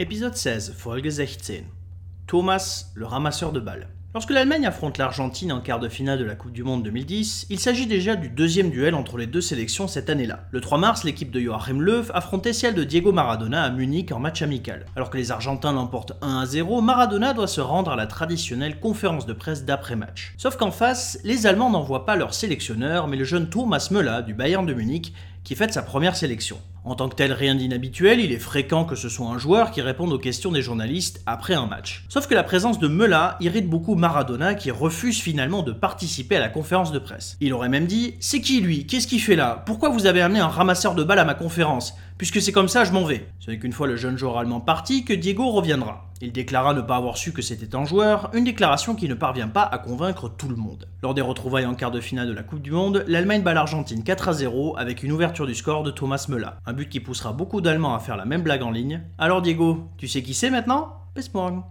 Épisode 16, Folge 16. Thomas, le ramasseur de balles. Lorsque l'Allemagne affronte l'Argentine en quart de finale de la Coupe du Monde 2010, il s'agit déjà du deuxième duel entre les deux sélections cette année-là. Le 3 mars, l'équipe de Joachim Löw affrontait celle de Diego Maradona à Munich en match amical. Alors que les Argentins l'emportent 1 à 0, Maradona doit se rendre à la traditionnelle conférence de presse d'après-match. Sauf qu'en face, les Allemands n'envoient pas leur sélectionneur, mais le jeune Thomas Müller du Bayern de Munich qui fête sa première sélection. En tant que tel, rien d'inhabituel, il est fréquent que ce soit un joueur qui réponde aux questions des journalistes après un match. Sauf que la présence de Mela irrite beaucoup Maradona qui refuse finalement de participer à la conférence de presse. Il aurait même dit C'est qui lui? Qu'est-ce qu'il fait là? Pourquoi vous avez amené un ramasseur de balles à ma conférence? Puisque c'est comme ça, je m'en vais. Ce n'est qu'une fois le jeune joueur allemand parti que Diego reviendra. Il déclara ne pas avoir su que c'était un joueur, une déclaration qui ne parvient pas à convaincre tout le monde. Lors des retrouvailles en quart de finale de la Coupe du Monde, l'Allemagne bat l'Argentine 4 à 0 avec une ouverture du score de Thomas Müller. Un but qui poussera beaucoup d'Allemands à faire la même blague en ligne. Alors Diego, tu sais qui c'est maintenant? Bis morgen.